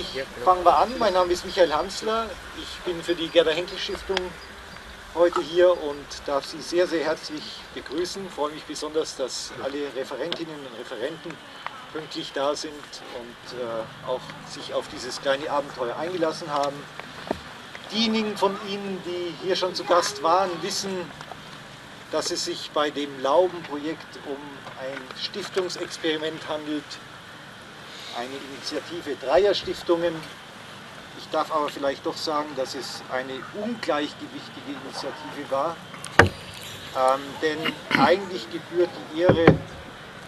ich, fangen wir an. Mein Name ist Michael Hansler. Ich bin für die Gerda Henkel Stiftung heute hier und darf Sie sehr, sehr herzlich begrüßen. Ich freue mich besonders, dass alle Referentinnen und Referenten pünktlich da sind und äh, auch sich auf dieses kleine Abenteuer eingelassen haben. Diejenigen von Ihnen, die hier schon zu Gast waren, wissen, dass es sich bei dem Laubenprojekt um ein Stiftungsexperiment handelt, eine Initiative dreier Stiftungen. Ich darf aber vielleicht doch sagen, dass es eine ungleichgewichtige Initiative war, ähm, denn eigentlich gebührt die Ehre,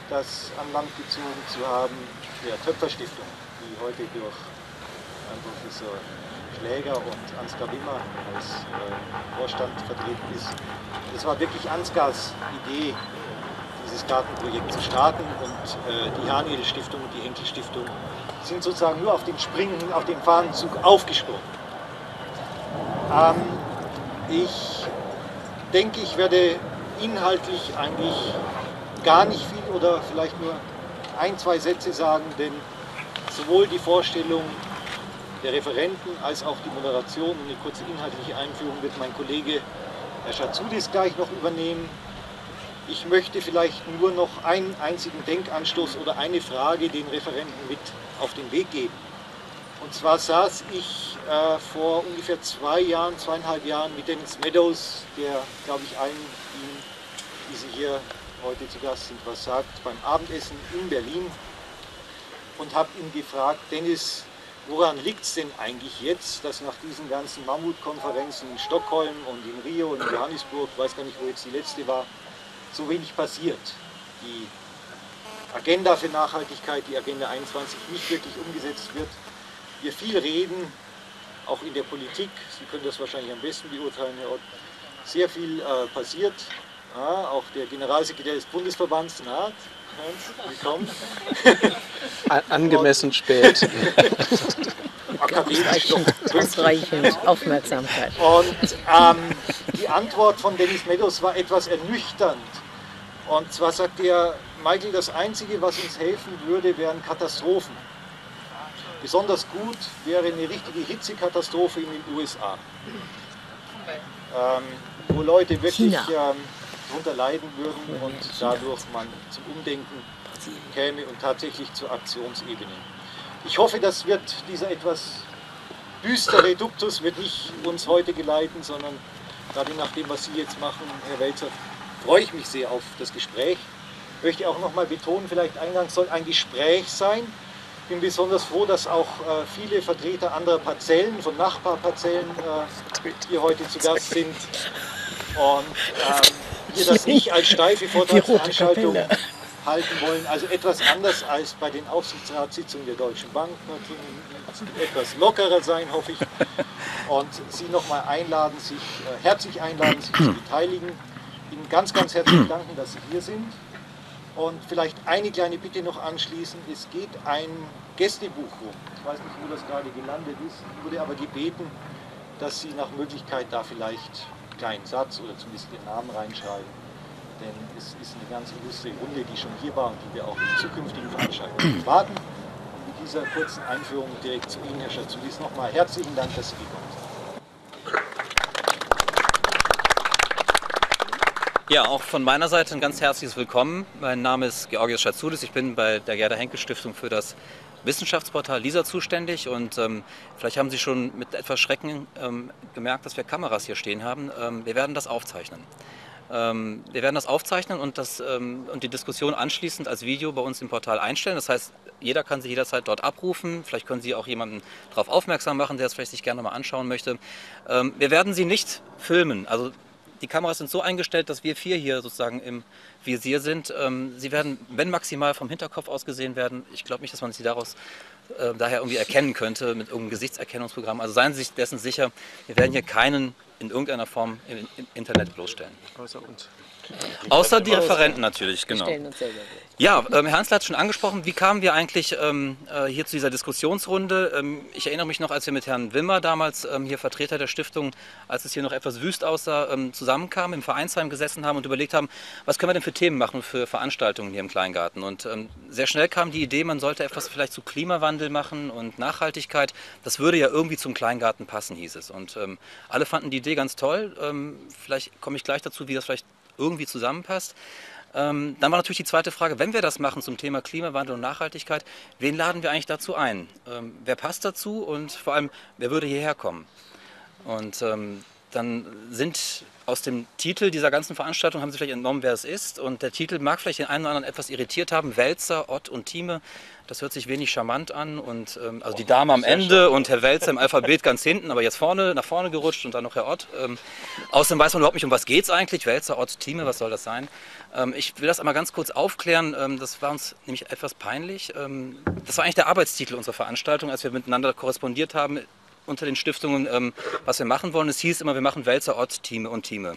das an Land gezogen zu haben, der Töpferstiftung, die heute durch Herrn Professor Schläger und Ansgar Wimmer als äh, Vorstand vertreten ist. Es war wirklich Ansgars Idee, dieses Gartenprojekt zu starten und äh, die Haniel Stiftung und die Henkel Stiftung sind sozusagen nur auf den Springen, auf den Fahnenzug aufgesprungen. Ähm, ich denke, ich werde inhaltlich eigentlich gar nicht viel oder vielleicht nur ein, zwei Sätze sagen, denn sowohl die Vorstellung der Referenten als auch die Moderation und eine kurze inhaltliche Einführung wird mein Kollege Herr Schatzudis gleich noch übernehmen. Ich möchte vielleicht nur noch einen einzigen Denkanstoß oder eine Frage den Referenten mit auf den Weg geben. Und zwar saß ich äh, vor ungefähr zwei Jahren, zweieinhalb Jahren mit Dennis Meadows, der, glaube ich, allen die Sie hier heute zu Gast sind, was sagt, beim Abendessen in Berlin und habe ihn gefragt, Dennis, woran liegt es denn eigentlich jetzt, dass nach diesen ganzen Mammutkonferenzen in Stockholm und in Rio und in Johannesburg, weiß gar nicht, wo jetzt die letzte war, so wenig passiert. Die Agenda für Nachhaltigkeit, die Agenda 21, nicht wirklich umgesetzt wird. Wir viel reden, auch in der Politik, Sie können das wahrscheinlich am besten beurteilen, Herr Ott, sehr viel äh, passiert. Ja, auch der Generalsekretär des Bundesverbands, na, Hans, willkommen. Angemessen Und, spät. akademisch doch ausreichend Aufmerksamkeit. Und ähm, die Antwort von Dennis Meadows war etwas ernüchternd. Und zwar sagt er, Michael, das Einzige, was uns helfen würde, wären Katastrophen. Besonders gut wäre eine richtige Hitzekatastrophe in den USA, ähm, wo Leute wirklich ähm, darunter leiden würden und dadurch man zum Umdenken käme und tatsächlich zur Aktionsebene. Ich hoffe, das wird dieser etwas düstere Duktus wird nicht uns heute geleiten, sondern gerade nach dem, was Sie jetzt machen, Herr Welzer, freue ich mich sehr auf das Gespräch. Ich möchte auch noch mal betonen, vielleicht eingangs soll ein Gespräch sein. Ich bin besonders froh, dass auch äh, viele Vertreter anderer Parzellen, von Nachbarparzellen äh, hier heute zu Gast sind. Und ähm, wir das nicht als steife Vortragsveranstaltung halten wollen. Also etwas anders als bei den Aufsichtsratssitzungen der Deutschen Bank. Etwas lockerer sein, hoffe ich. Und Sie nochmal einladen, sich äh, herzlich einladen, sich zu beteiligen. Ihnen ganz, ganz herzlich danken, dass Sie hier sind. Und vielleicht eine kleine Bitte noch anschließen. Es geht ein Gästebuch rum. Ich weiß nicht, wo das gerade gelandet ist. Ich wurde aber gebeten, dass Sie nach Möglichkeit da vielleicht einen kleinen Satz oder zumindest Ihren Namen reinschreiben. Denn es ist eine ganz illustre Runde, die schon hier war und die wir auch in zukünftigen Veranstaltungen erwarten. Und mit dieser kurzen Einführung direkt zu Ihnen, Herr Schatzudis, nochmal herzlichen Dank, dass Sie gekommen sind. Ja, auch von meiner Seite ein ganz herzliches Willkommen. Mein Name ist Georgios Schatzudis. Ich bin bei der Gerda Henkel Stiftung für das Wissenschaftsportal LISA zuständig und ähm, vielleicht haben Sie schon mit etwas Schrecken ähm, gemerkt, dass wir Kameras hier stehen haben. Ähm, wir werden das aufzeichnen. Ähm, wir werden das aufzeichnen und, das, ähm, und die Diskussion anschließend als Video bei uns im Portal einstellen. Das heißt, jeder kann sich jederzeit dort abrufen. Vielleicht können Sie auch jemanden darauf aufmerksam machen, der es vielleicht sich gerne mal anschauen möchte. Ähm, wir werden Sie nicht filmen. Also die Kameras sind so eingestellt, dass wir vier hier sozusagen im Visier sind. Ähm, sie werden, wenn maximal vom Hinterkopf aus gesehen werden, ich glaube nicht, dass man sie daraus äh, daher irgendwie erkennen könnte mit irgendeinem Gesichtserkennungsprogramm. Also seien Sie sich dessen sicher, wir werden hier keinen in irgendeiner Form im, im Internet bloßstellen. Außer uns. Außer die Referenten natürlich, genau. Ja, ähm, Herr Hansler hat schon angesprochen, wie kamen wir eigentlich ähm, äh, hier zu dieser Diskussionsrunde? Ähm, ich erinnere mich noch, als wir mit Herrn Wimmer damals ähm, hier Vertreter der Stiftung, als es hier noch etwas wüst aussah, ähm, zusammenkamen, im Vereinsheim gesessen haben und überlegt haben, was können wir denn für Themen machen für Veranstaltungen hier im Kleingarten? Und ähm, sehr schnell kam die Idee, man sollte etwas vielleicht zu Klimawandel machen und Nachhaltigkeit. Das würde ja irgendwie zum Kleingarten passen, hieß es. Und alle fanden die Idee ganz toll. Vielleicht komme ich gleich dazu, wie das vielleicht irgendwie zusammenpasst. Ähm, dann war natürlich die zweite Frage, wenn wir das machen zum Thema Klimawandel und Nachhaltigkeit, wen laden wir eigentlich dazu ein? Ähm, wer passt dazu und vor allem, wer würde hierher kommen? Und ähm, dann sind aus dem Titel dieser ganzen Veranstaltung, haben Sie vielleicht entnommen, wer es ist. Und der Titel mag vielleicht den einen oder anderen etwas irritiert haben. Wälzer, Ott und Thieme. Das hört sich wenig charmant an. Und, ähm, also die Dame am Ende und Herr Wälzer im Alphabet ganz hinten, aber jetzt vorne, nach vorne gerutscht und dann noch Herr Ott. Ähm, außerdem weiß man überhaupt nicht, um was geht es eigentlich. Wälzer, Ott, Thieme, was soll das sein? Ähm, ich will das einmal ganz kurz aufklären. Ähm, das war uns nämlich etwas peinlich. Ähm, das war eigentlich der Arbeitstitel unserer Veranstaltung, als wir miteinander korrespondiert haben unter den Stiftungen, ähm, was wir machen wollen. Es hieß immer, wir machen Wälzer, Ott, Thieme und Thieme.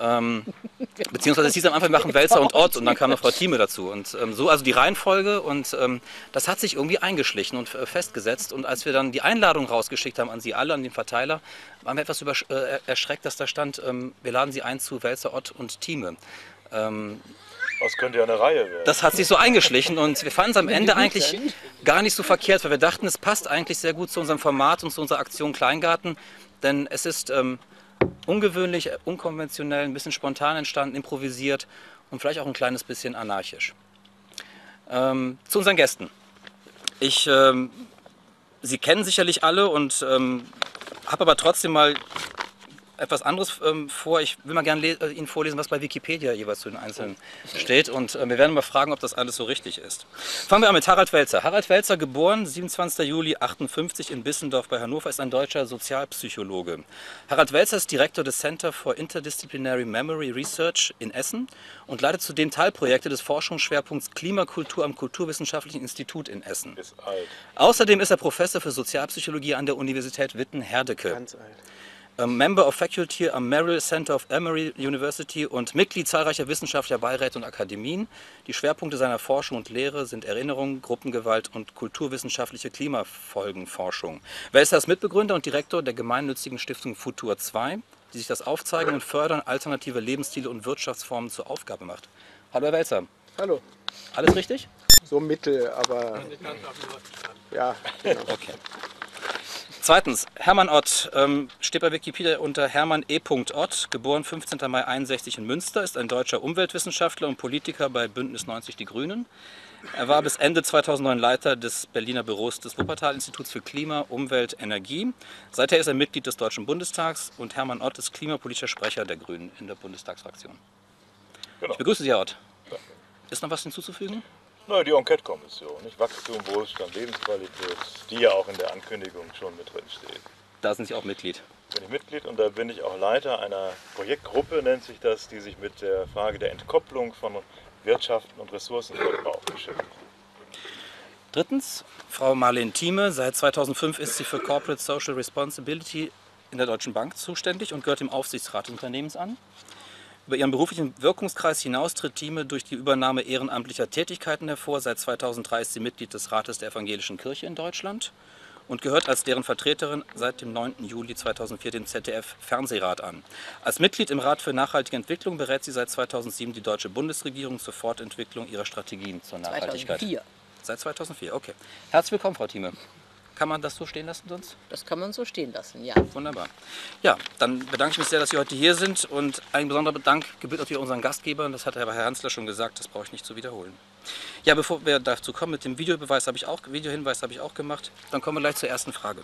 Ähm, beziehungsweise es hieß am Anfang, wir machen Wälzer und Ott und dann kam noch Frau Thieme dazu. Und ähm, so also die Reihenfolge und ähm, das hat sich irgendwie eingeschlichen und äh, festgesetzt. Und als wir dann die Einladung rausgeschickt haben an Sie alle, an den Verteiler, waren wir etwas äh, erschreckt, dass da stand, ähm, wir laden Sie ein zu Wälzer, Ott und Thieme. Das könnte ja eine Reihe werden. das hat sich so eingeschlichen und wir fanden es am Ende eigentlich gar nicht so verkehrt, weil wir dachten, es passt eigentlich sehr gut zu unserem Format und zu unserer Aktion Kleingarten, denn es ist ähm, ungewöhnlich, unkonventionell, ein bisschen spontan entstanden, improvisiert und vielleicht auch ein kleines bisschen anarchisch. Ähm, zu unseren Gästen. Ich, ähm, Sie kennen sicherlich alle und ähm, habe aber trotzdem mal etwas anderes ähm, vor. Ich will mal gerne äh, Ihnen vorlesen, was bei Wikipedia jeweils zu den Einzelnen steht. Und äh, wir werden mal fragen, ob das alles so richtig ist. Fangen wir an mit Harald Welzer. Harald Welzer, geboren 27. Juli 58 in Bissendorf bei Hannover, ist ein deutscher Sozialpsychologe. Harald Welzer ist Direktor des Center for Interdisciplinary Memory Research in Essen und leitet zudem Teilprojekte des Forschungsschwerpunkts Klimakultur am Kulturwissenschaftlichen Institut in Essen. ist. Außerdem ist er Professor für Sozialpsychologie an der Universität Witten-Herdecke. Ganz alt. Member of Faculty am Merrill Center of Emory University und Mitglied zahlreicher wissenschaftlicher Beiräte und Akademien. Die Schwerpunkte seiner Forschung und Lehre sind Erinnerung, Gruppengewalt und kulturwissenschaftliche Klimafolgenforschung. Welser ist Mitbegründer und Direktor der gemeinnützigen Stiftung Futur 2, die sich das Aufzeigen und Fördern alternative Lebensstile und Wirtschaftsformen zur Aufgabe macht. Hallo Herr Welzer, Hallo. alles richtig? So mittel, aber. Ja, genau. Okay. Zweitens, Hermann Ott ähm, steht bei Wikipedia unter Hermann E. Ott, geboren 15. Mai 61 in Münster, ist ein deutscher Umweltwissenschaftler und Politiker bei Bündnis 90 Die Grünen. Er war bis Ende 2009 Leiter des Berliner Büros des Wuppertal-Instituts für Klima, Umwelt, Energie. Seither ist er Mitglied des Deutschen Bundestags und Hermann Ott ist klimapolitischer Sprecher der Grünen in der Bundestagsfraktion. Genau. Ich begrüße Sie, Herr Ott. Ist noch was hinzuzufügen? Na, die Enquete-Kommission, nicht? Wachstum, Wohlstand, Lebensqualität, die ja auch in der Ankündigung schon mit drin steht. Da sind Sie auch Mitglied. Bin ich Mitglied und da bin ich auch Leiter einer Projektgruppe, nennt sich das, die sich mit der Frage der Entkopplung von Wirtschaften und Ressourcenverbrauch beschäftigt. Drittens, Frau Marlene Thieme. Seit 2005 ist sie für Corporate Social Responsibility in der Deutschen Bank zuständig und gehört dem Aufsichtsrat des Unternehmens an. Über ihren beruflichen Wirkungskreis hinaus tritt Thieme durch die Übernahme ehrenamtlicher Tätigkeiten hervor. Seit 2003 ist sie Mitglied des Rates der Evangelischen Kirche in Deutschland und gehört als deren Vertreterin seit dem 9. Juli 2004 dem ZDF-Fernsehrat an. Als Mitglied im Rat für nachhaltige Entwicklung berät sie seit 2007 die deutsche Bundesregierung zur Fortentwicklung ihrer Strategien zur Nachhaltigkeit. 2004. Seit 2004, okay. Herzlich willkommen, Frau Thieme. Kann man das so stehen lassen sonst? Das kann man so stehen lassen, ja. Wunderbar. Ja, dann bedanke ich mich sehr, dass Sie heute hier sind und ein besonderer Dank gebührt natürlich unseren Gastgebern. Das hat Herr Hansler schon gesagt, das brauche ich nicht zu wiederholen. Ja, bevor wir dazu kommen, mit dem Videobeweis habe ich auch, Videohinweis habe ich auch gemacht. Dann kommen wir gleich zur ersten Frage.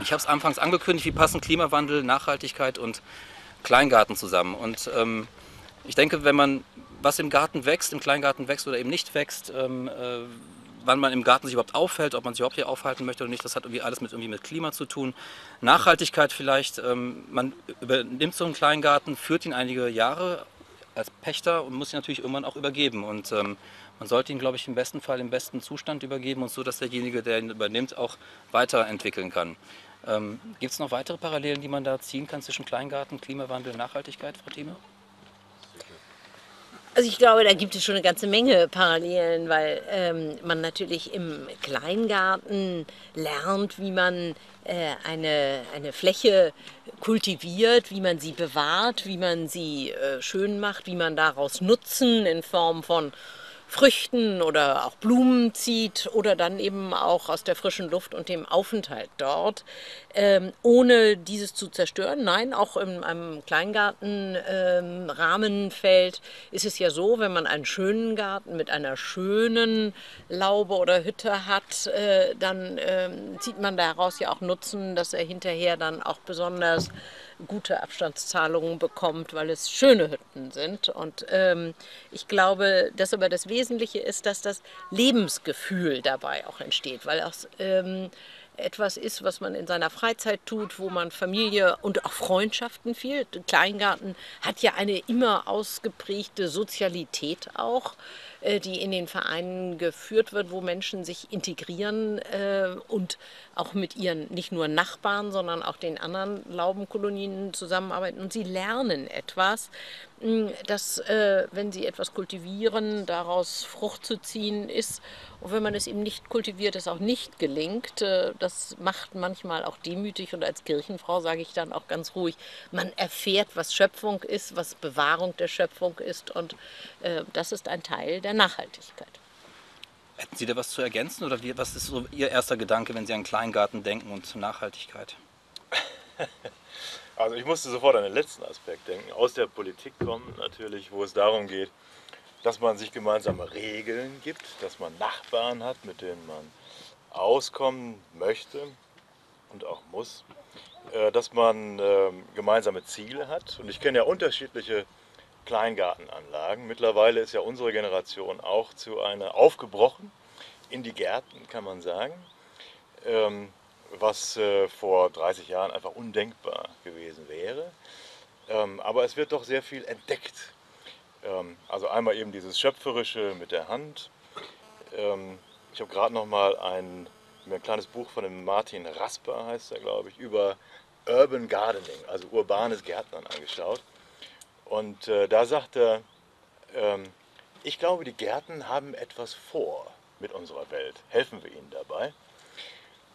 Ich habe es anfangs angekündigt, wie passen Klimawandel, Nachhaltigkeit und Kleingarten zusammen. Und ähm, ich denke, wenn man was im Garten wächst, im Kleingarten wächst oder eben nicht wächst, ähm, äh, wann man im Garten sich überhaupt aufhält, ob man sich überhaupt hier aufhalten möchte oder nicht. Das hat irgendwie alles mit, irgendwie mit Klima zu tun. Nachhaltigkeit vielleicht. Ähm, man übernimmt so einen Kleingarten, führt ihn einige Jahre als Pächter und muss ihn natürlich irgendwann auch übergeben. Und ähm, man sollte ihn, glaube ich, im besten Fall im besten Zustand übergeben und so, dass derjenige, der ihn übernimmt, auch weiterentwickeln kann. Ähm, Gibt es noch weitere Parallelen, die man da ziehen kann zwischen Kleingarten, Klimawandel Nachhaltigkeit, Frau Thieme? Also ich glaube, da gibt es schon eine ganze Menge Parallelen, weil ähm, man natürlich im Kleingarten lernt, wie man äh, eine, eine Fläche kultiviert, wie man sie bewahrt, wie man sie äh, schön macht, wie man daraus Nutzen in Form von Früchten oder auch Blumen zieht oder dann eben auch aus der frischen Luft und dem Aufenthalt dort, ähm, ohne dieses zu zerstören. Nein, auch in einem Kleingartenrahmenfeld ähm, ist es ja so, wenn man einen schönen Garten mit einer schönen Laube oder Hütte hat, äh, dann ähm, zieht man daraus ja auch Nutzen, dass er hinterher dann auch besonders gute Abstandszahlungen bekommt, weil es schöne Hütten sind. Und ähm, ich glaube, dass aber das Wesentliche ist, dass das Lebensgefühl dabei auch entsteht, weil das ähm, etwas ist, was man in seiner Freizeit tut, wo man Familie und auch Freundschaften viel. Kleingarten hat ja eine immer ausgeprägte Sozialität auch. Äh, die in den Vereinen geführt wird, wo Menschen sich integrieren äh, und auch mit ihren nicht nur Nachbarn, sondern auch den anderen Laubenkolonien zusammenarbeiten. Und sie lernen etwas, dass, äh, wenn sie etwas kultivieren, daraus Frucht zu ziehen ist. Und wenn man es eben nicht kultiviert, es auch nicht gelingt. Äh, das macht manchmal auch demütig. Und als Kirchenfrau sage ich dann auch ganz ruhig, man erfährt, was Schöpfung ist, was Bewahrung der Schöpfung ist. Und äh, das ist ein Teil der Nachhaltigkeit. Hätten Sie da was zu ergänzen oder wie, was ist so Ihr erster Gedanke, wenn Sie an Kleingarten denken und Nachhaltigkeit? Also ich musste sofort an den letzten Aspekt denken. Aus der Politik kommen natürlich, wo es darum geht, dass man sich gemeinsame Regeln gibt, dass man Nachbarn hat, mit denen man auskommen möchte und auch muss, äh, dass man ähm, gemeinsame Ziele hat. Und ich kenne ja unterschiedliche Kleingartenanlagen. Mittlerweile ist ja unsere Generation auch zu einer aufgebrochen in die Gärten, kann man sagen. Ähm, was äh, vor 30 Jahren einfach undenkbar gewesen wäre. Ähm, aber es wird doch sehr viel entdeckt. Ähm, also einmal eben dieses Schöpferische mit der Hand. Ähm, ich habe gerade noch mal ein, ein kleines Buch von dem Martin Rasper, heißt er glaube ich, über Urban Gardening, also urbanes Gärtnern angeschaut. Und äh, da sagt er, ähm, ich glaube, die Gärten haben etwas vor mit unserer Welt. Helfen wir ihnen dabei?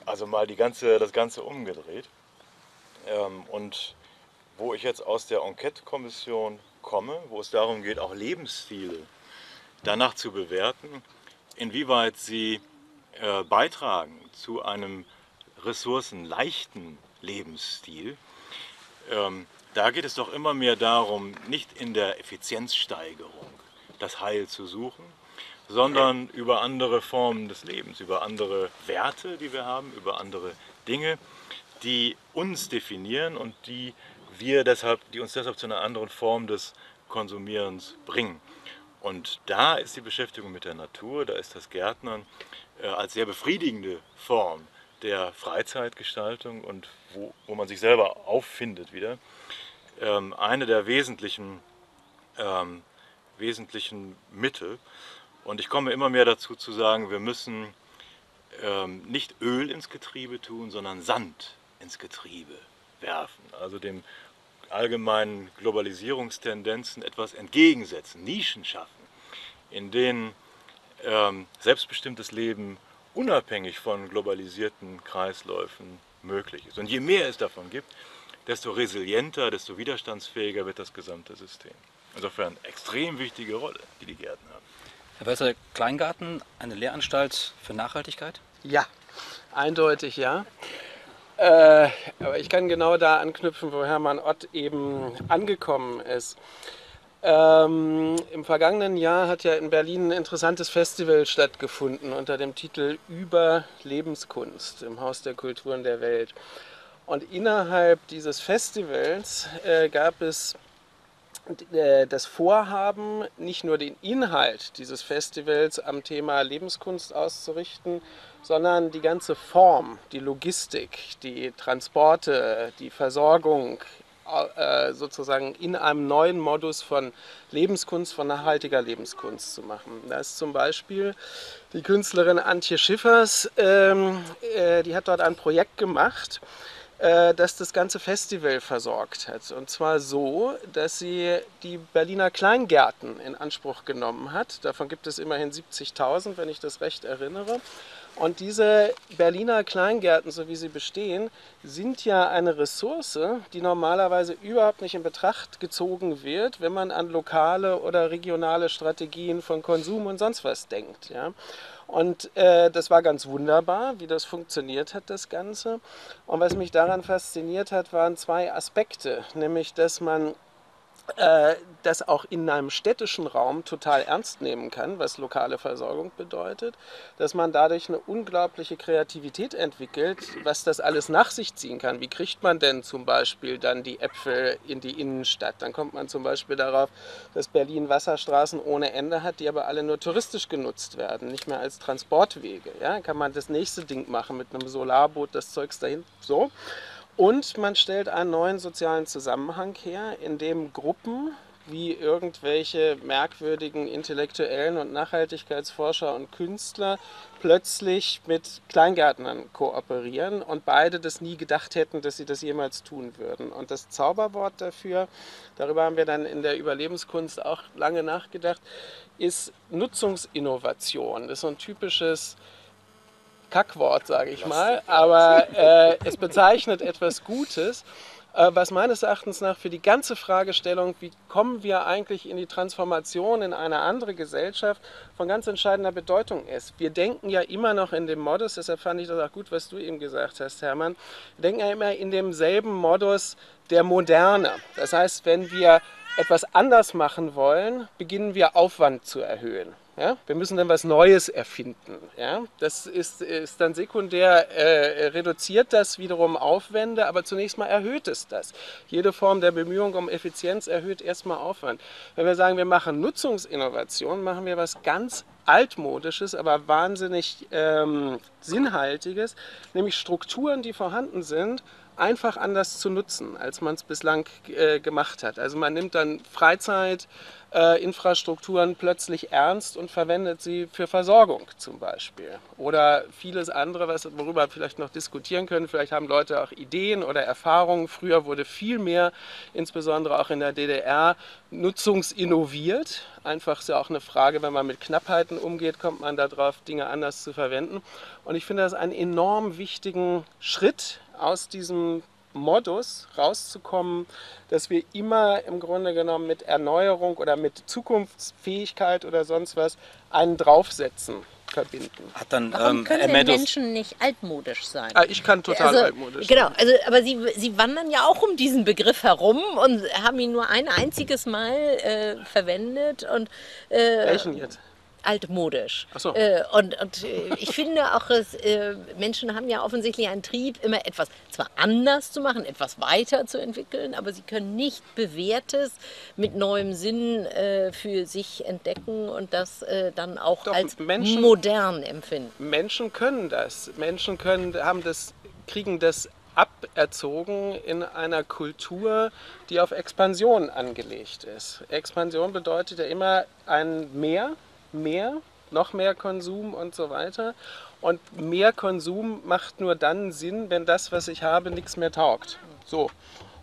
Also mal die ganze, das Ganze umgedreht. Ähm, und wo ich jetzt aus der Enquete-Kommission komme, wo es darum geht, auch Lebensstile danach zu bewerten, inwieweit sie äh, beitragen zu einem ressourcenleichten Lebensstil. Ähm, da geht es doch immer mehr darum, nicht in der Effizienzsteigerung das Heil zu suchen, sondern über andere Formen des Lebens, über andere Werte, die wir haben, über andere Dinge, die uns definieren und die wir deshalb, die uns deshalb zu einer anderen Form des Konsumierens bringen. Und da ist die Beschäftigung mit der Natur, da ist das Gärtnern äh, als sehr befriedigende Form der Freizeitgestaltung und wo, wo man sich selber auffindet wieder, ähm, eine der wesentlichen, ähm, wesentlichen Mittel. Und ich komme immer mehr dazu zu sagen, wir müssen ähm, nicht Öl ins Getriebe tun, sondern Sand ins Getriebe werfen. Also dem allgemeinen Globalisierungstendenzen etwas entgegensetzen, Nischen schaffen, in denen ähm, selbstbestimmtes Leben unabhängig von globalisierten Kreisläufen möglich ist. Und je mehr es davon gibt, desto resilienter, desto widerstandsfähiger wird das gesamte System. Insofern extrem wichtige Rolle, die die Gärten haben. Herr Professor Kleingarten, eine Lehranstalt für Nachhaltigkeit? Ja, eindeutig ja. Äh, aber ich kann genau da anknüpfen, wo Hermann Ott eben angekommen ist. Ähm, Im vergangenen Jahr hat ja in Berlin ein interessantes Festival stattgefunden unter dem Titel Über Lebenskunst im Haus der Kulturen der Welt. Und innerhalb dieses Festivals äh, gab es äh, das Vorhaben, nicht nur den Inhalt dieses Festivals am Thema Lebenskunst auszurichten, sondern die ganze Form, die Logistik, die Transporte, die Versorgung äh, sozusagen in einem neuen Modus von Lebenskunst, von nachhaltiger Lebenskunst zu machen. Da ist zum Beispiel die Künstlerin Antje Schiffers, ähm, äh, die hat dort ein Projekt gemacht, äh, das das ganze Festival versorgt hat. Und zwar so, dass sie die Berliner Kleingärten in Anspruch genommen hat. Davon gibt es immerhin 70.000, wenn ich das recht erinnere. Und diese Berliner Kleingärten, so wie sie bestehen, sind ja eine Ressource, die normalerweise überhaupt nicht in Betracht gezogen wird, wenn man an lokale oder regionale Strategien von Konsum und sonst was denkt. Ja. Und äh, das war ganz wunderbar, wie das funktioniert hat, das Ganze. Und was mich daran fasziniert hat, waren zwei Aspekte, nämlich dass man äh, das auch in einem städtischen Raum total ernst nehmen kann, was lokale Versorgung bedeutet, dass man dadurch eine unglaubliche Kreativität entwickelt, was das alles nach sich ziehen kann. Wie kriegt man denn zum Beispiel dann die Äpfel in die Innenstadt? Dann kommt man zum Beispiel darauf, dass Berlin Wasserstraßen ohne Ende hat, die aber alle nur touristisch genutzt werden, nicht mehr als Transportwege. Ja? Kann man das nächste Ding machen mit einem Solarboot, das Zeugs dahin so. Und man stellt einen neuen sozialen Zusammenhang her, in dem Gruppen wie irgendwelche merkwürdigen Intellektuellen und Nachhaltigkeitsforscher und Künstler plötzlich mit Kleingärtnern kooperieren und beide das nie gedacht hätten, dass sie das jemals tun würden. Und das Zauberwort dafür, darüber haben wir dann in der Überlebenskunst auch lange nachgedacht, ist Nutzungsinnovation. Das ist so ein typisches Kackwort, sage ich mal, aber äh, es bezeichnet etwas Gutes, äh, was meines Erachtens nach für die ganze Fragestellung, wie kommen wir eigentlich in die Transformation in eine andere Gesellschaft, von ganz entscheidender Bedeutung ist. Wir denken ja immer noch in dem Modus, deshalb fand ich das auch gut, was du eben gesagt hast, Hermann, wir denken ja immer in demselben Modus der Moderne. Das heißt, wenn wir etwas anders machen wollen, beginnen wir Aufwand zu erhöhen. Ja? Wir müssen dann was Neues erfinden. Ja? Das ist, ist dann sekundär, äh, reduziert das wiederum Aufwände, aber zunächst mal erhöht es das. Jede Form der Bemühung um Effizienz erhöht erstmal Aufwand. Wenn wir sagen, wir machen Nutzungsinnovation, machen wir was ganz altmodisches, aber wahnsinnig ähm, sinnhaltiges, nämlich Strukturen, die vorhanden sind, einfach anders zu nutzen, als man es bislang äh, gemacht hat. Also man nimmt dann Freizeit, äh, plötzlich ernst und verwendet sie für Versorgung zum Beispiel. Oder vieles andere, was, worüber wir vielleicht noch diskutieren können. Vielleicht haben Leute auch Ideen oder Erfahrungen. Früher wurde viel mehr, insbesondere auch in der DDR, nutzungsinnoviert. Einfach ist ja auch eine Frage, wenn man mit Knappheiten umgeht, kommt man darauf, Dinge anders zu verwenden. Und ich finde das einen enorm wichtigen Schritt aus diesem Modus rauszukommen, dass wir immer im Grunde genommen mit Erneuerung oder mit Zukunftsfähigkeit oder sonst was einen draufsetzen verbinden. Hat dann, Warum ähm, können denn Menschen nicht altmodisch sein? Ah, ich kann total also, altmodisch Genau, also, aber sie, sie wandern ja auch um diesen Begriff herum und haben ihn nur ein einziges Mal äh, verwendet. Und, äh, Welchen jetzt? Altmodisch. So. Äh, und, und äh, ich finde auch, es, äh, Menschen haben ja offensichtlich einen Trieb, immer etwas zwar anders zu machen, etwas weiter zu entwickeln, aber sie können nicht Bewährtes mit neuem Sinn äh, für sich entdecken und das äh, dann auch Doch, als Menschen, modern empfinden. Menschen können das. Menschen können, haben das, kriegen das aberzogen in einer Kultur, die auf Expansion angelegt ist. Expansion bedeutet ja immer ein Mehr, mehr, noch mehr Konsum und so weiter. Und mehr Konsum macht nur dann Sinn, wenn das, was ich habe, nichts mehr taugt. So.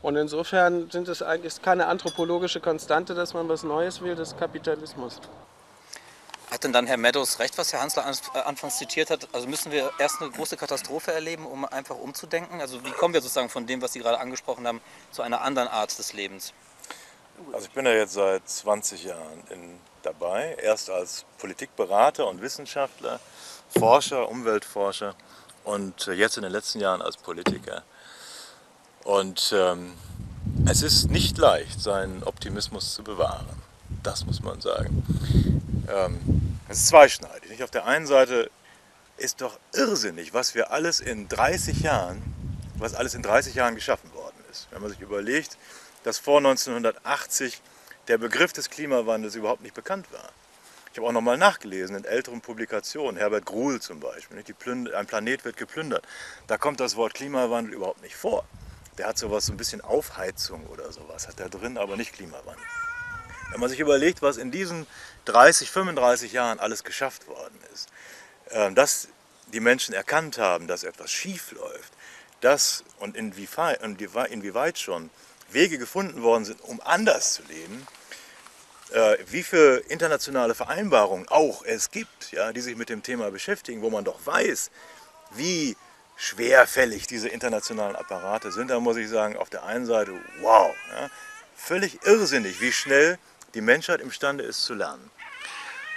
Und insofern sind es eigentlich keine anthropologische Konstante, dass man was Neues will, das ist Kapitalismus. Hat denn dann Herr Meadows recht, was Herr Hansler äh, anfangs zitiert hat? Also müssen wir erst eine große Katastrophe erleben, um einfach umzudenken? Also wie kommen wir sozusagen von dem, was Sie gerade angesprochen haben, zu einer anderen Art des Lebens? Also ich bin ja jetzt seit 20 Jahren in dabei, erst als Politikberater und Wissenschaftler, Forscher, Umweltforscher und jetzt in den letzten Jahren als Politiker. Und ähm, es ist nicht leicht, seinen Optimismus zu bewahren. Das muss man sagen. Ähm, es ist zweischneidig. Nicht? Auf der einen Seite ist doch irrsinnig, was wir alles in 30 Jahren, was alles in 30 Jahren geschaffen worden ist. Wenn man sich überlegt, dass vor 1980 der Begriff des Klimawandels überhaupt nicht bekannt war. Ich habe auch nochmal nachgelesen in älteren Publikationen, Herbert Gruhl zum Beispiel, ein Planet wird geplündert. Da kommt das Wort Klimawandel überhaupt nicht vor. Der hat sowas, so ein bisschen Aufheizung oder sowas, hat er drin, aber nicht Klimawandel. Wenn man sich überlegt, was in diesen 30, 35 Jahren alles geschafft worden ist, ähm, dass die Menschen erkannt haben, dass etwas schief läuft, dass und inwieweit, inwieweit schon Wege gefunden worden sind, um anders zu leben, äh, wie viele internationale Vereinbarungen auch es gibt, ja, die sich mit dem Thema beschäftigen, wo man doch weiß, wie schwerfällig diese internationalen Apparate sind, da muss ich sagen, auf der einen Seite, wow, ja, völlig irrsinnig, wie schnell die Menschheit imstande ist zu lernen.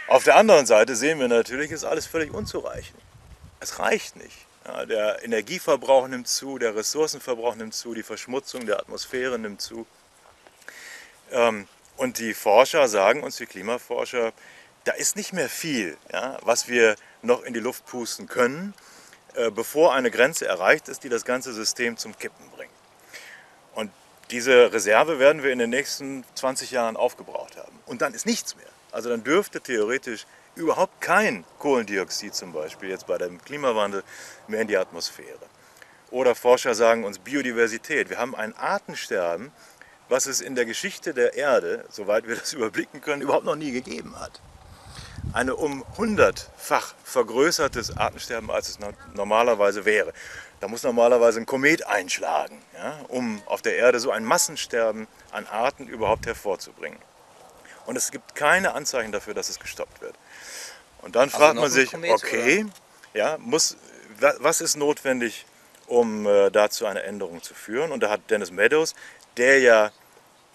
Auf der anderen Seite sehen wir natürlich, ist alles völlig unzureichend. Es reicht nicht. Ja, der Energieverbrauch nimmt zu, der Ressourcenverbrauch nimmt zu, die Verschmutzung der Atmosphäre nimmt zu. Ähm, und die Forscher sagen uns, die Klimaforscher, da ist nicht mehr viel, ja, was wir noch in die Luft pusten können, äh, bevor eine Grenze erreicht ist, die das ganze System zum Kippen bringt. Und diese Reserve werden wir in den nächsten 20 Jahren aufgebraucht haben. Und dann ist nichts mehr. Also dann dürfte theoretisch überhaupt kein Kohlendioxid zum Beispiel jetzt bei dem Klimawandel mehr in die Atmosphäre. Oder Forscher sagen uns Biodiversität. Wir haben ein Artensterben, was es in der Geschichte der Erde, soweit wir das überblicken können, überhaupt noch nie gegeben hat. Eine um hundertfach vergrößertes Artensterben, als es normalerweise wäre. Da muss normalerweise ein Komet einschlagen, ja, um auf der Erde so ein Massensterben an Arten überhaupt hervorzubringen. Und es gibt keine Anzeichen dafür, dass es gestoppt wird. Und dann also fragt man sich, Komet, okay, ja, muss, was ist notwendig, um äh, dazu eine Änderung zu führen? Und da hat Dennis Meadows, der ja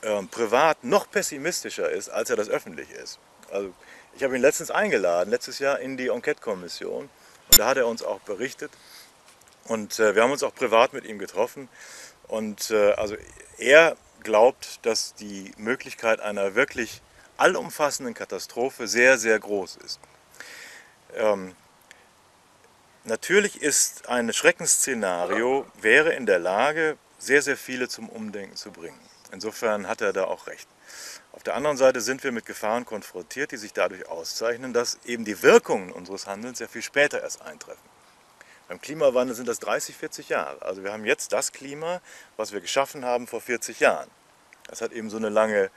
äh, privat noch pessimistischer ist, als er das öffentlich ist. Also ich habe ihn letztens eingeladen, letztes Jahr in die Enquete-Kommission. Und da hat er uns auch berichtet. Und äh, wir haben uns auch privat mit ihm getroffen. Und äh, also er glaubt, dass die Möglichkeit einer wirklich allumfassenden Katastrophe sehr, sehr groß ist. Ähm, natürlich ist ein Schreckensszenario, wäre in der Lage, sehr, sehr viele zum Umdenken zu bringen. Insofern hat er da auch recht. Auf der anderen Seite sind wir mit Gefahren konfrontiert, die sich dadurch auszeichnen, dass eben die Wirkungen unseres Handelns sehr viel später erst eintreffen. Beim Klimawandel sind das 30, 40 Jahre. Also wir haben jetzt das Klima, was wir geschaffen haben vor 40 Jahren. Das hat eben so eine lange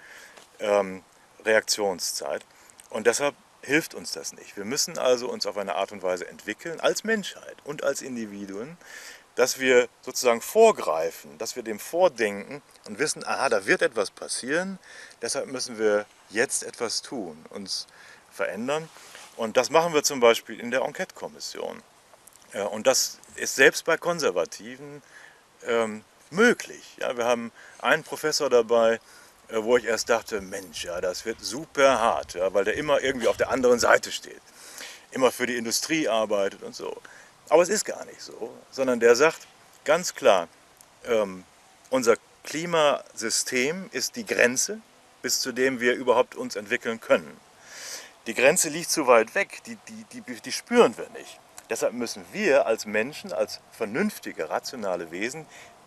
ähm, Reaktionszeit. Und deshalb hilft uns das nicht. Wir müssen also uns auf eine Art und Weise entwickeln, als Menschheit und als Individuen, dass wir sozusagen vorgreifen, dass wir dem vordenken und wissen, aha, da wird etwas passieren, deshalb müssen wir jetzt etwas tun, uns verändern. Und das machen wir zum Beispiel in der Enquete-Kommission. Und das ist selbst bei Konservativen ähm, möglich. Ja, wir haben einen Professor dabei, äh, wo ich erst dachte, Mensch, ja, das wird super hart, ja, weil der immer irgendwie auf der anderen Seite steht, immer für die Industrie arbeitet und so. Aber es ist gar nicht so, sondern der sagt ganz klar, ähm, unser Klimasystem ist die Grenze, bis zu dem wir überhaupt uns entwickeln können. Die Grenze liegt zu weit weg, die, die, die, die spüren wir nicht. Deshalb müssen wir als Menschen, als vernünftige, rationale Wesen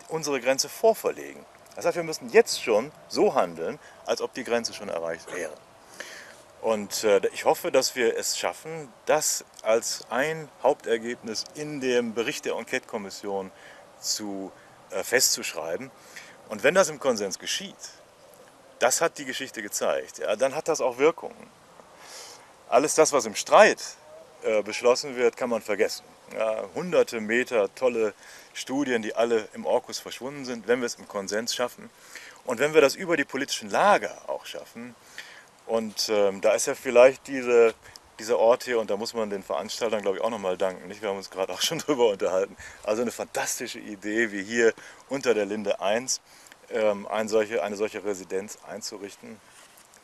unsere Grenze vorverlegen. Das heißt, wir müssen jetzt schon so handeln, als ob die Grenze schon erreicht wäre. Und äh, ich hoffe, dass wir es schaffen, das als ein Hauptergebnis in dem Bericht der Enquete-Kommission zu, äh, festzuschreiben. Und wenn das im Konsens geschieht, das hat die Geschichte gezeigt, ja, dann hat das auch Wirkungen. Alles das, was im Streit äh, beschlossen wird, kann man vergessen. Ja, hunderte Meter tolle Studien, die alle im Orkus verschwunden sind, wenn wir es im Konsens schaffen. Und wenn wir das über die politischen Lager auch schaffen, und ähm, da ist ja vielleicht diese, dieser Ort hier, und da muss man den Veranstaltern, glaube ich, auch nochmal danken. Nicht? Wir haben uns gerade auch schon drüber unterhalten. Also eine fantastische Idee, wie hier unter der Linde 1 ähm, eine, solche, eine solche Residenz einzurichten.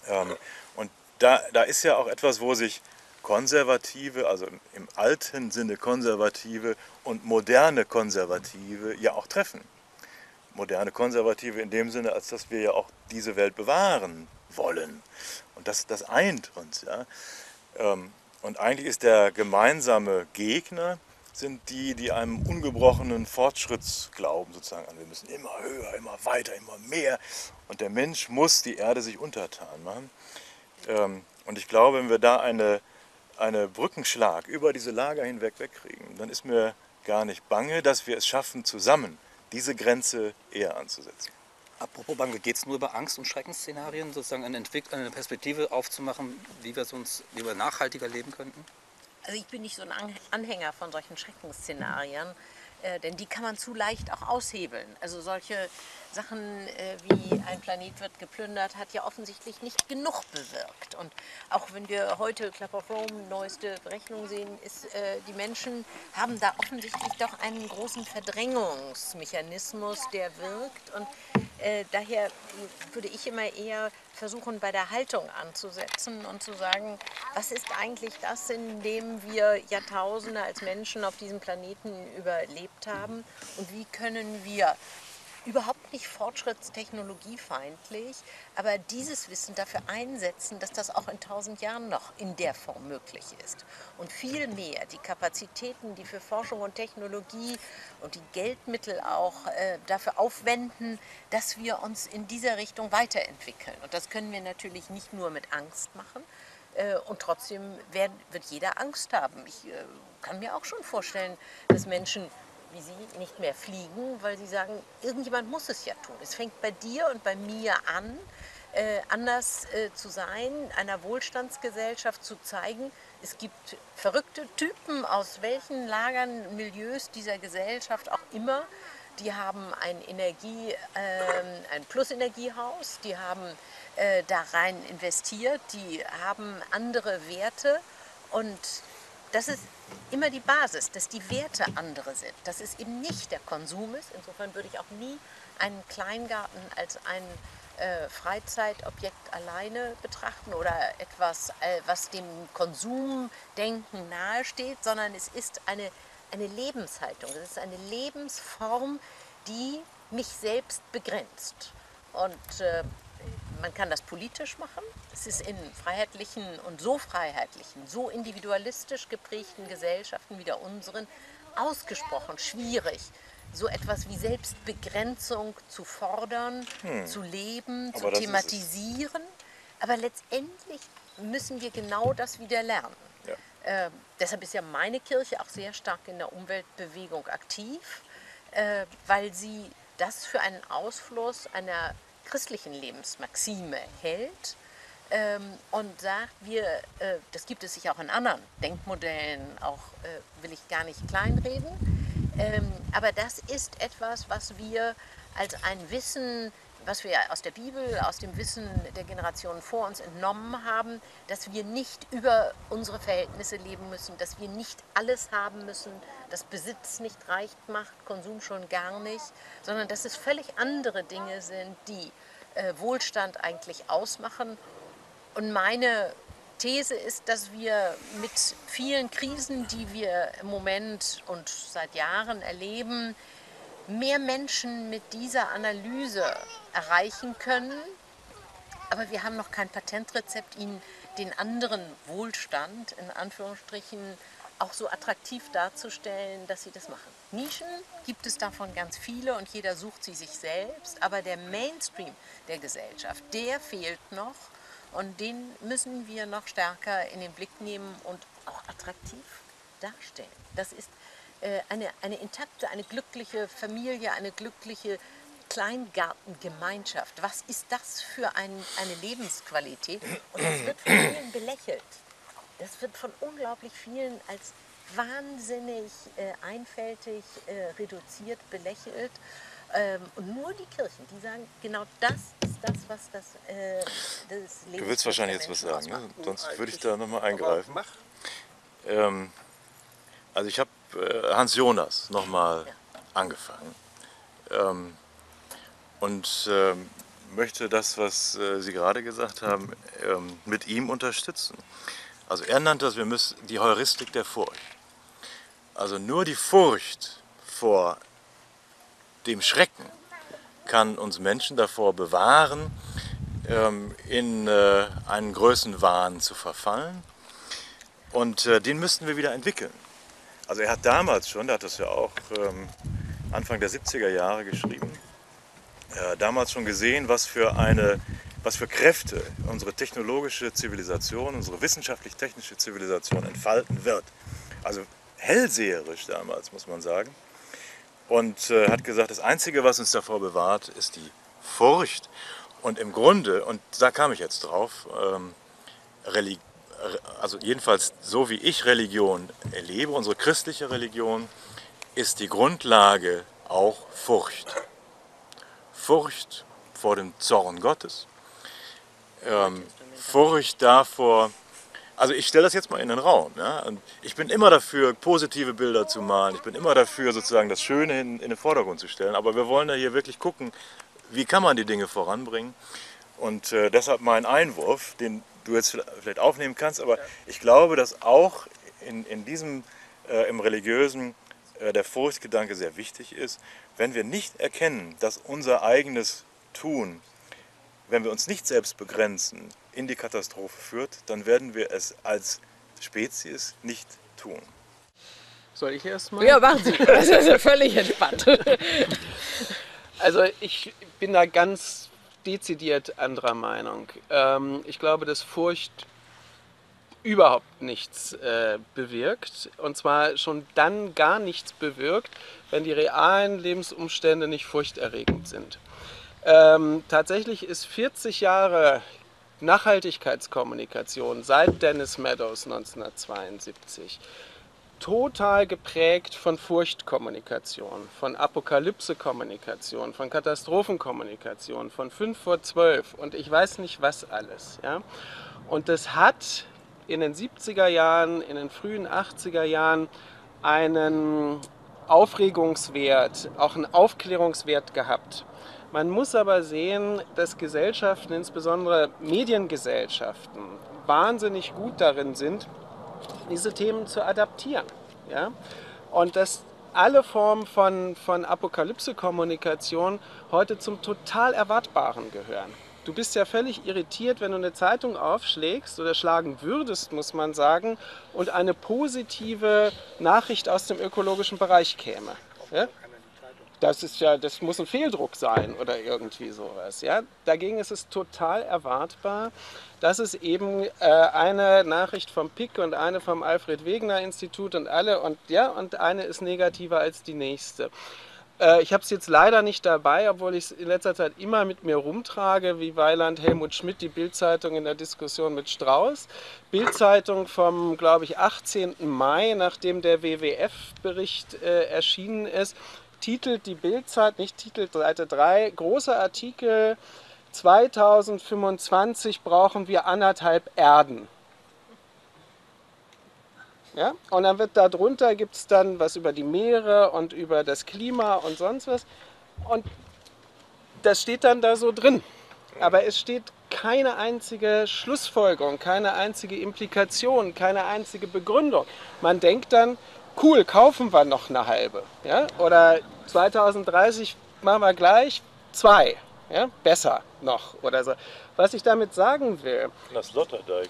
Ähm, und da, da ist ja auch etwas, wo sich Konservative, also im alten Sinne Konservative und moderne Konservative ja auch treffen. Moderne Konservative in dem Sinne, als dass wir ja auch diese Welt bewahren wollen. Das, das eint uns. Ja. Ähm, und eigentlich ist der gemeinsame Gegner sind die, die einem ungebrochenen Fortschrittsglauben sozusagen an. Wir müssen immer höher, immer weiter, immer mehr. Und der Mensch muss die Erde sich untertan machen. Ähm, und ich glaube, wenn wir da eine, eine Brückenschlag über diese Lager hinweg wegkriegen, dann ist mir gar nicht bange, dass wir es schaffen, zusammen diese Grenze eher anzusetzen. Apropos Bange, geht es nur über Angst- und Schreckensszenarien, sozusagen eine, Entwick eine Perspektive aufzumachen, wie wir, sonst, wie nachhaltiger leben könnten? Also ich bin nicht so ein Anhänger von solchen Schreckensszenarien, äh, denn die kann man zu leicht auch aushebeln. Also solche Sachen äh, wie ein Planet wird geplündert hat ja offensichtlich nicht genug bewirkt. Und auch wenn wir heute Club of Rome neueste Berechnungen sehen, ist, äh, die Menschen haben da offensichtlich doch einen großen Verdrängungsmechanismus, der wirkt. Und äh, daher würde ich immer eher versuchen, bei der Haltung anzusetzen und zu sagen, was ist eigentlich das, in dem wir Jahrtausende als Menschen auf diesem Planeten überlebt haben und wie können wir überhaupt nicht fortschrittstechnologiefeindlich, aber dieses Wissen dafür einsetzen, dass das auch in tausend Jahren noch in der Form möglich ist. Und vielmehr die Kapazitäten, die für Forschung und Technologie und die Geldmittel auch äh, dafür aufwenden, dass wir uns in dieser Richtung weiterentwickeln. Und das können wir natürlich nicht nur mit Angst machen, äh, und trotzdem wird jeder Angst haben. Ich äh, kann mir auch schon vorstellen, dass Menschen wie Sie nicht mehr fliegen, weil Sie sagen, irgendjemand muss es ja tun. Es fängt bei dir und bei mir an, äh, anders äh, zu sein, einer Wohlstandsgesellschaft zu zeigen. Es gibt verrückte Typen aus welchen Lagern, Milieus dieser Gesellschaft auch immer. Die haben ein Energie, äh, ein Plusenergiehaus, die haben äh, da rein investiert, die haben andere Werte und das ist immer die Basis, dass die Werte andere sind, dass es eben nicht der Konsum ist. Insofern würde ich auch nie einen Kleingarten als ein äh, Freizeitobjekt alleine betrachten oder etwas, äh, was dem Konsumdenken nahesteht, sondern es ist eine, eine Lebenshaltung, es ist eine Lebensform, die mich selbst begrenzt. Und äh, man kann das politisch machen. Es ist in freiheitlichen und so freiheitlichen, so individualistisch geprägten Gesellschaften wie der unseren ausgesprochen schwierig, so etwas wie Selbstbegrenzung zu fordern, hm. zu leben, Aber zu thematisieren. Aber letztendlich müssen wir genau das wieder lernen. Ja. Äh, deshalb ist ja meine Kirche auch sehr stark in der Umweltbewegung aktiv, äh, weil sie das für einen Ausfluss einer christlichen Lebensmaxime hält ähm, und sagt, wir, äh, das gibt es sich auch in anderen Denkmodellen, auch äh, will ich gar nicht kleinreden, ähm, aber das ist etwas, was wir als ein Wissen was wir aus der Bibel, aus dem Wissen der Generationen vor uns entnommen haben, dass wir nicht über unsere Verhältnisse leben müssen, dass wir nicht alles haben müssen, dass Besitz nicht reicht macht, Konsum schon gar nicht, sondern dass es völlig andere Dinge sind, die äh, Wohlstand eigentlich ausmachen. Und meine These ist, dass wir mit vielen Krisen, die wir im Moment und seit Jahren erleben, mehr Menschen mit dieser Analyse erreichen können. Aber wir haben noch kein Patentrezept, ihnen den anderen Wohlstand in Anführungsstrichen auch so attraktiv darzustellen, dass sie das machen. Nischen gibt es davon ganz viele und jeder sucht sie sich selbst, aber der Mainstream der Gesellschaft, der fehlt noch und den müssen wir noch stärker in den Blick nehmen und auch attraktiv darstellen. Das ist eine, eine intakte, eine glückliche Familie, eine glückliche Kleingartengemeinschaft. Was ist das für ein, eine Lebensqualität? Und das wird von vielen belächelt. Das wird von unglaublich vielen als wahnsinnig äh, einfältig äh, reduziert, belächelt. Ähm, und nur die Kirchen, die sagen, genau das ist das, was das, äh, das Leben Du willst wahrscheinlich jetzt was sagen, ne? sonst würde ich da nochmal eingreifen. Ähm, also ich habe äh, Hans Jonas nochmal ja. angefangen ähm, und ähm, möchte das, was äh, Sie gerade gesagt haben, ähm, mit ihm unterstützen. Also er nannte das, wir müssen die Heuristik der Furcht. Also nur die Furcht vor dem Schrecken kann uns Menschen davor bewahren, ähm, in äh, einen Größenwahn zu verfallen. Und äh, den müssten wir wieder entwickeln. Also er hat damals schon, der hat das ja auch ähm, Anfang der 70er Jahre geschrieben, äh, damals schon gesehen, was für eine was für Kräfte unsere technologische Zivilisation, unsere wissenschaftlich-technische Zivilisation entfalten wird. Also hellseherisch damals, muss man sagen. Und äh, hat gesagt, das Einzige, was uns davor bewahrt, ist die Furcht. Und im Grunde, und da kam ich jetzt drauf, ähm, also jedenfalls so wie ich Religion erlebe, unsere christliche Religion, ist die Grundlage auch Furcht. Furcht vor dem Zorn Gottes, ähm, Furcht davor, also ich stelle das jetzt mal in den Raum. Ja? Und ich bin immer dafür, positive Bilder zu malen. Ich bin immer dafür, sozusagen das Schöne in, in den Vordergrund zu stellen. Aber wir wollen ja hier wirklich gucken, wie kann man die Dinge voranbringen. Und äh, deshalb mein Einwurf, den du jetzt vielleicht aufnehmen kannst. Aber ich glaube, dass auch in, in diesem, äh, im religiösen, äh, der Furchtgedanke sehr wichtig ist. Wenn wir nicht erkennen, dass unser eigenes Tun wenn wir uns nicht selbst begrenzen, in die Katastrophe führt, dann werden wir es als Spezies nicht tun. Soll ich erstmal? Ja, machen Sie. Das ist ja völlig entspannt. Also ich bin da ganz dezidiert anderer Meinung. Ähm, ich glaube, dass Furcht überhaupt nichts äh, bewirkt. Und zwar schon dann gar nichts bewirkt, wenn die realen Lebensumstände nicht furchterregend sind. Ähm, tatsächlich ist 40 Jahre Nachhaltigkeitskommunikation seit Dennis Meadows 1972 total geprägt von Furchtkommunikation, von Apokalypsekommunikation, von Katastrophenkommunikation, von 5 vor 12 und ich weiß nicht was alles. Ja? Und das hat in den 70er Jahren, in den frühen 80er Jahren einen Aufregungswert, auch einen Aufklärungswert gehabt. Man muss aber sehen, dass Gesellschaften, insbesondere Mediengesellschaften, wahnsinnig gut darin sind, diese Themen zu adaptieren. Ja? Und dass alle Formen von, von Apokalypse-Kommunikation heute zum total Erwartbaren gehören. Du bist ja völlig irritiert, wenn du eine Zeitung aufschlägst oder schlagen würdest, muss man sagen, und eine positive Nachricht aus dem ökologischen Bereich käme. Ja? das ist ja, das muss ein Fehldruck sein oder irgendwie sowas. Ja? Dagegen ist es total erwartbar, dass es eben äh, eine Nachricht vom PIC und eine vom Alfred Wegener Institut und alle und ja, und eine ist negativer als die nächste. Äh, ich habe es jetzt leider nicht dabei, obwohl ich es in letzter Zeit immer mit mir rumtrage, wie Weiland Helmut Schmidt, die Bildzeitung in der Diskussion mit Strauß. Bildzeitung vom, glaube ich, 18. Mai, nachdem der WWF-Bericht äh, erschienen ist titelt die Bildzeit, nicht titelt Seite 3, großer Artikel, 2025 brauchen wir anderthalb Erden. Ja? Und dann wird darunter gibt es dann was über die Meere und über das Klima und sonst was. Und das steht dann da so drin. Aber es steht keine einzige Schlussfolgerung, keine einzige Implikation, keine einzige Begründung. Man denkt dann, cool, kaufen wir noch eine halbe. Ja? Oder 2030 machen wir gleich zwei. Ja? Besser noch oder so. Was ich damit sagen will. Das Sloterdijk.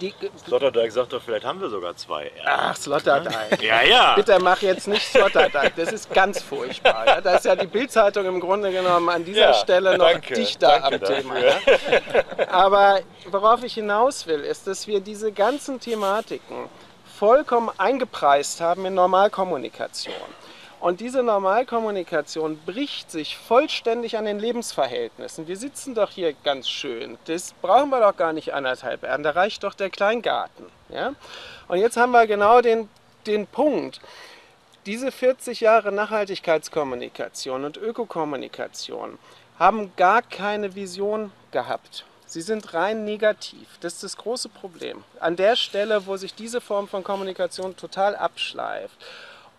Die, Sloterdijk sagt doch, vielleicht haben wir sogar zwei. Ach, Sloterdijk. ja, ja. Bitte mach jetzt nicht Sloterdijk. Das ist ganz furchtbar. Ja? Da ist ja die Bildzeitung im Grunde genommen an dieser ja, Stelle noch danke, dichter am dafür. Thema. Ja? Aber worauf ich hinaus will, ist, dass wir diese ganzen Thematiken vollkommen eingepreist haben in Normalkommunikation. Und diese Normalkommunikation bricht sich vollständig an den Lebensverhältnissen. Wir sitzen doch hier ganz schön. Das brauchen wir doch gar nicht anderthalb Erden. Da reicht doch der Kleingarten. Ja? Und jetzt haben wir genau den, den Punkt. Diese 40 Jahre Nachhaltigkeitskommunikation und Ökokommunikation haben gar keine Vision gehabt. Sie sind rein negativ. Das ist das große Problem. An der Stelle, wo sich diese Form von Kommunikation total abschleift.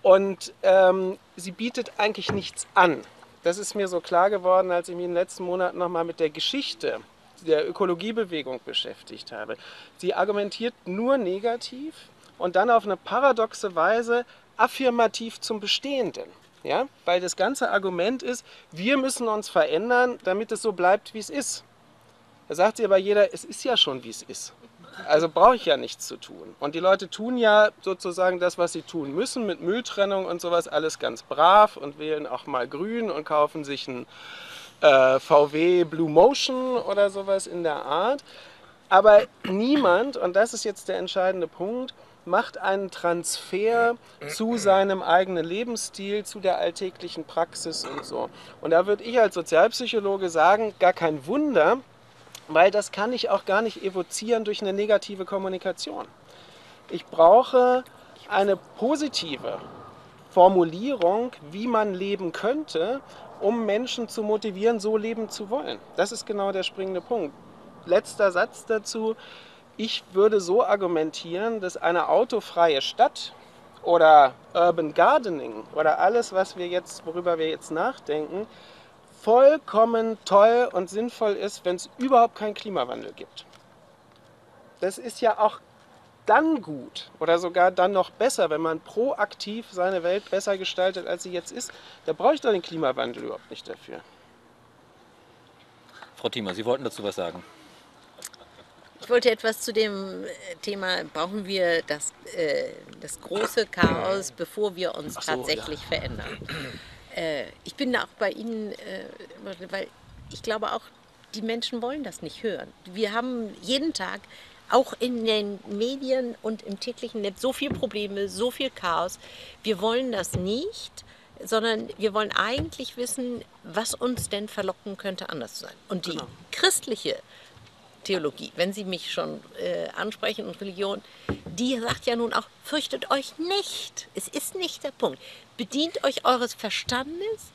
Und ähm, sie bietet eigentlich nichts an. Das ist mir so klar geworden, als ich mich in den letzten Monaten nochmal mit der Geschichte der Ökologiebewegung beschäftigt habe. Sie argumentiert nur negativ und dann auf eine paradoxe Weise affirmativ zum Bestehenden. Ja? Weil das ganze Argument ist, wir müssen uns verändern, damit es so bleibt, wie es ist. Da sagt sie aber jeder, es ist ja schon, wie es ist. Also brauche ich ja nichts zu tun. Und die Leute tun ja sozusagen das, was sie tun müssen, mit Mülltrennung und sowas, alles ganz brav und wählen auch mal grün und kaufen sich ein äh, VW Blue Motion oder sowas in der Art. Aber niemand, und das ist jetzt der entscheidende Punkt, macht einen Transfer zu seinem eigenen Lebensstil, zu der alltäglichen Praxis und so. Und da würde ich als Sozialpsychologe sagen, gar kein Wunder, weil das kann ich auch gar nicht evozieren durch eine negative Kommunikation. Ich brauche eine positive Formulierung, wie man leben könnte, um Menschen zu motivieren, so leben zu wollen. Das ist genau der springende Punkt. Letzter Satz dazu. Ich würde so argumentieren, dass eine autofreie Stadt oder Urban Gardening oder alles, was wir jetzt, worüber wir jetzt nachdenken, vollkommen toll und sinnvoll ist, wenn es überhaupt keinen Klimawandel gibt. Das ist ja auch dann gut oder sogar dann noch besser, wenn man proaktiv seine Welt besser gestaltet, als sie jetzt ist. Da brauche ich doch den Klimawandel überhaupt nicht dafür. Frau Thiemer, Sie wollten dazu was sagen. Ich wollte etwas zu dem äh, Thema, brauchen wir das, äh, das große Chaos, bevor wir uns so, tatsächlich verändern. Äh, ich bin auch bei Ihnen, äh, weil ich glaube auch, die Menschen wollen das nicht hören. Wir haben jeden Tag auch in den Medien und im täglichen Netz so viele Probleme, so viel Chaos. Wir wollen das nicht, sondern wir wollen eigentlich wissen, was uns denn verlocken könnte, anders zu sein. Und die christliche Theologie, wenn Sie mich schon äh, ansprechen und Religion, die sagt ja nun auch, fürchtet euch nicht. Es ist nicht der Punkt. Bedient euch eures Verstandes,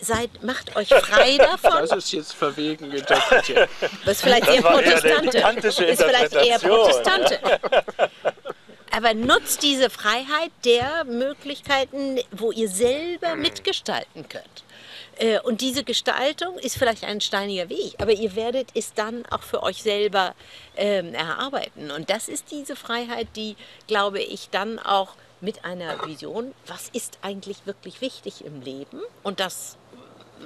seid, macht euch frei davon. Das ist jetzt verwegen interpretiert. Das ist vielleicht eher war eher Protestante. Ist vielleicht eher. Protestante. Aber nutzt diese Freiheit der Möglichkeiten, wo ihr selber mitgestalten könnt. Äh, Und diese Gestaltung ist vielleicht ein steiniger Weg, aber ihr werdet es dann auch für euch selber ähm, erarbeiten. Und das ist diese Freiheit, die, glaube ich, dann auch mit einer Vision, was ist eigentlich wirklich wichtig im Leben? Und das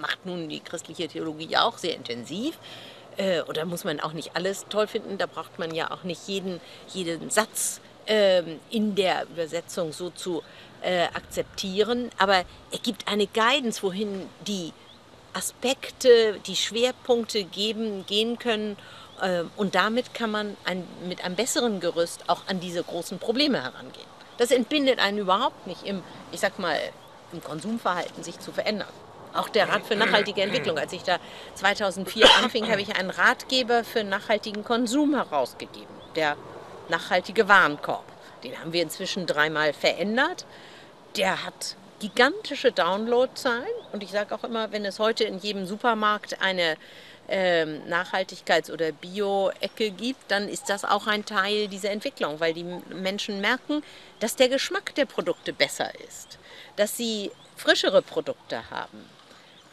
macht nun die christliche Theologie ja auch sehr intensiv. Äh, und da muss man auch nicht alles toll finden. Da braucht man ja auch nicht jeden, jeden Satz ähm, in der Übersetzung so zu äh, akzeptieren. Aber er gibt eine Guidance, wohin die Aspekte, die Schwerpunkte geben, gehen können. Ähm, und damit kann man ein, mit einem besseren Gerüst auch an diese großen Probleme herangehen. Das entbindet einen überhaupt nicht im, ich sag mal, im Konsumverhalten sich zu verändern. Auch der Rat für nachhaltige Entwicklung. Als ich da 2004 anfing, habe ich einen Ratgeber für nachhaltigen Konsum herausgegeben. Der nachhaltige Warenkorb. Den haben wir inzwischen dreimal verändert. Der hat gigantische Downloadzahlen. Und ich sage auch immer, wenn es heute in jedem Supermarkt eine ähm, Nachhaltigkeits- oder Bio-Ecke gibt, dann ist das auch ein Teil dieser Entwicklung, weil die Menschen merken, dass der Geschmack der Produkte besser ist, dass sie frischere Produkte haben.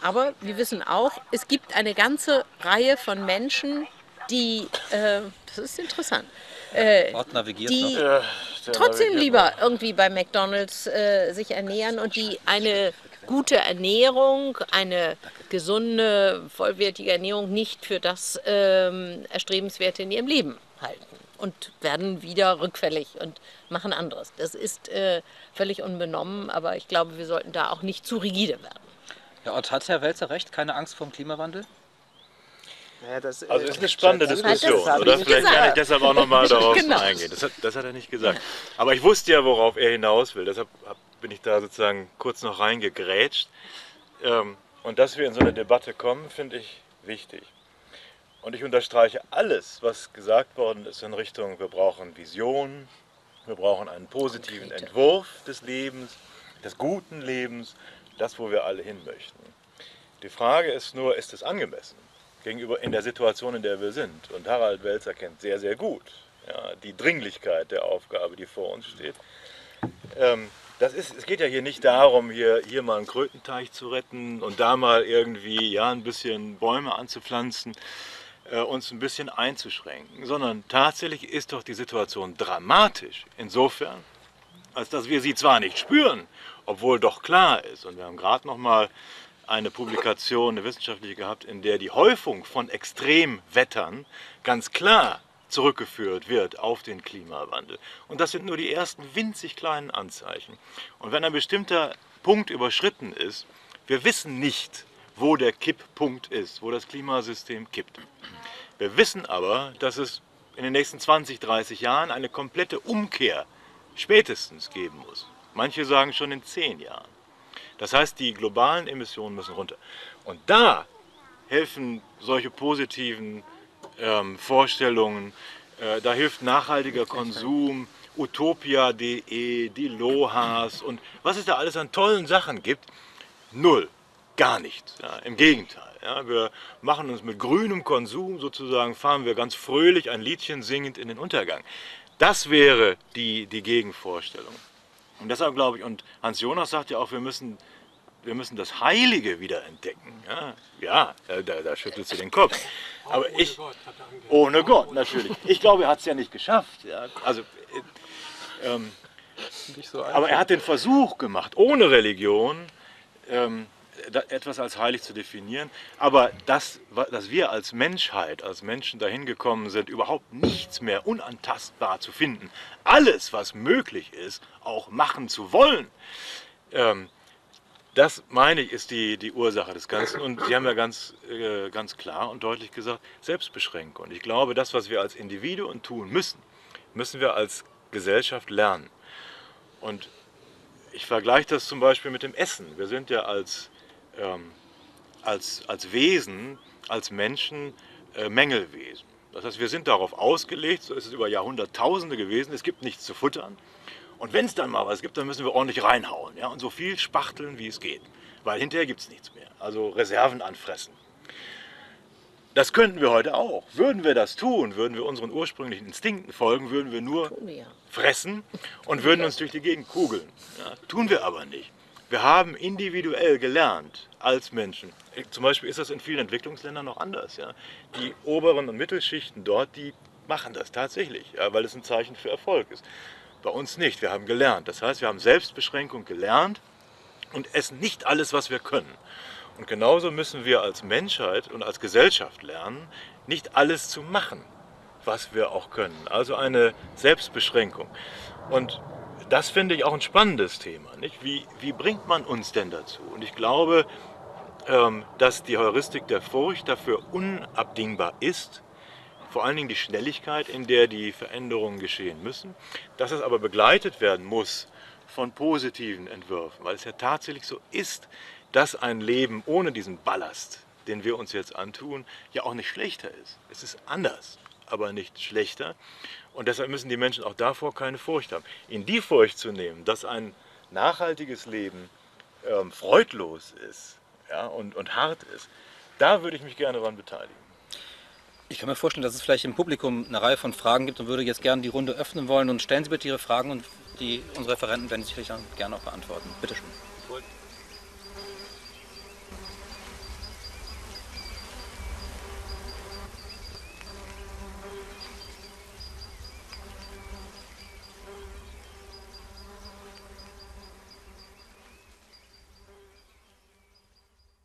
Aber wir wissen auch, es gibt eine ganze Reihe von Menschen, die, äh, das ist interessant, äh, Ort navigiert die trotzdem lieber irgendwie bei McDonalds äh, sich ernähren und die eine gute Ernährung, eine gesunde, vollwertige Ernährung nicht für das ähm, Erstrebenswerte in ihrem Leben halten und werden wieder rückfällig und machen anderes. Das ist äh, völlig unbenommen, aber ich glaube, wir sollten da auch nicht zu rigide werden. Ja, und hat Herr Welzer recht? Keine Angst vor dem Klimawandel? Ja, das, Also äh, ist eine spannende Diskussion, das oder? ich Vielleicht gesagt. kann ich deshalb auch nochmal darauf Genau. eingehen. Das hat, das hat er nicht gesagt. Aber ich wusste ja, worauf er hinaus will. Deshalb bin ich da sozusagen kurz noch reingegrätscht. Ähm, Und dass wir in so eine Debatte kommen, finde ich wichtig. Und ich unterstreiche alles, was gesagt worden ist in Richtung, wir brauchen Vision, wir brauchen einen positiven Konkrete. Entwurf des Lebens, des guten Lebens, das, wo wir alle hin möchten. Die Frage ist nur, ist es angemessen gegenüber in der Situation, in der wir sind? Und Harald Welzer kennt sehr, sehr gut ja, die Dringlichkeit der Aufgabe, die vor uns steht. Ähm, das ist, es geht ja hier nicht darum, hier, hier mal einen Krötenteich zu retten und da mal irgendwie ja, ein bisschen Bäume anzupflanzen, äh, uns ein bisschen einzuschränken, sondern tatsächlich ist doch die Situation dramatisch. Insofern, als dass wir sie zwar nicht spüren, obwohl doch klar ist, und wir haben gerade noch mal eine Publikation, eine wissenschaftliche gehabt, in der die Häufung von Extremwettern ganz klar zurückgeführt wird auf den Klimawandel. Und das sind nur die ersten winzig kleinen Anzeichen. Und wenn ein bestimmter Punkt überschritten ist, wir wissen nicht, wo der Kipppunkt ist, wo das Klimasystem kippt. Wir wissen aber, dass es in den nächsten 20, 30 Jahren eine komplette Umkehr spätestens geben muss. Manche sagen schon in 10 Jahren. Das heißt, die globalen Emissionen müssen runter. Und da helfen solche positiven ähm, Vorstellungen, äh, da hilft nachhaltiger Konsum, utopia.de, die Lohas und was es da alles an tollen Sachen gibt. Null, gar nichts. Ja, Im Gegenteil. Ja, wir machen uns mit grünem Konsum sozusagen, fahren wir ganz fröhlich ein Liedchen singend in den Untergang. Das wäre die, die Gegenvorstellung. Und deshalb glaube ich, und Hans Jonas sagt ja auch, wir müssen, wir müssen das Heilige wieder entdecken. Ja, ja da, da schüttelst du den Kopf. Aber ohne ich, Gott ohne Gott natürlich. Ich glaube, er hat es ja nicht geschafft. Ja, also, äh, ähm, so aber er hat den Versuch gemacht, ohne Religion ähm, etwas als heilig zu definieren. Aber das, dass wir als Menschheit, als Menschen dahin gekommen sind, überhaupt nichts mehr unantastbar zu finden, alles, was möglich ist, auch machen zu wollen, ähm, das meine ich, ist die, die Ursache des Ganzen. Und Sie haben ja ganz, äh, ganz klar und deutlich gesagt, Selbstbeschränkung. Und ich glaube, das, was wir als Individuen tun müssen, müssen wir als Gesellschaft lernen. Und ich vergleiche das zum Beispiel mit dem Essen. Wir sind ja als ähm, als, als Wesen, als Menschen äh, Mängelwesen. Das heißt, wir sind darauf ausgelegt, so ist es über Jahrhunderttausende gewesen, es gibt nichts zu futtern. Und wenn es dann mal was gibt, dann müssen wir ordentlich reinhauen ja, und so viel spachteln, wie es geht. Weil hinterher gibt es nichts mehr. Also Reserven anfressen. Das könnten wir heute auch. Würden wir das tun, würden wir unseren ursprünglichen Instinkten folgen, würden wir nur fressen und würden uns durch die Gegend kugeln. Ja, tun wir aber nicht. Wir haben individuell gelernt als Menschen. Zum Beispiel ist das in vielen Entwicklungsländern noch anders. Ja. Die oberen und Mittelschichten dort, die machen das tatsächlich, ja, weil es ein Zeichen für Erfolg ist. Bei uns nicht. Wir haben gelernt. Das heißt, wir haben Selbstbeschränkung gelernt und essen nicht alles, was wir können. Und genauso müssen wir als Menschheit und als Gesellschaft lernen, nicht alles zu machen, was wir auch können. Also eine Selbstbeschränkung. Und das finde ich auch ein spannendes Thema. Nicht? Wie, wie bringt man uns denn dazu? Und ich glaube, ähm, dass die Heuristik der Furcht dafür unabdingbar ist, vor allen Dingen die Schnelligkeit, in der die Veränderungen geschehen müssen, dass es aber begleitet werden muss von positiven Entwürfen, weil es ja tatsächlich so ist, dass ein Leben ohne diesen Ballast, den wir uns jetzt antun, ja auch nicht schlechter ist. Es ist anders, aber nicht schlechter. Und deshalb müssen die Menschen auch davor keine Furcht haben. In die Furcht zu nehmen, dass ein nachhaltiges Leben ähm, freudlos ist ja, und, und hart ist, da würde ich mich gerne daran beteiligen. Ich kann mir vorstellen, dass es vielleicht im Publikum eine Reihe von Fragen gibt und würde jetzt gerne die Runde öffnen wollen. Und stellen Sie bitte Ihre Fragen und die, unsere Referenten werden sie sicherlich gerne auch beantworten. Bitte schön.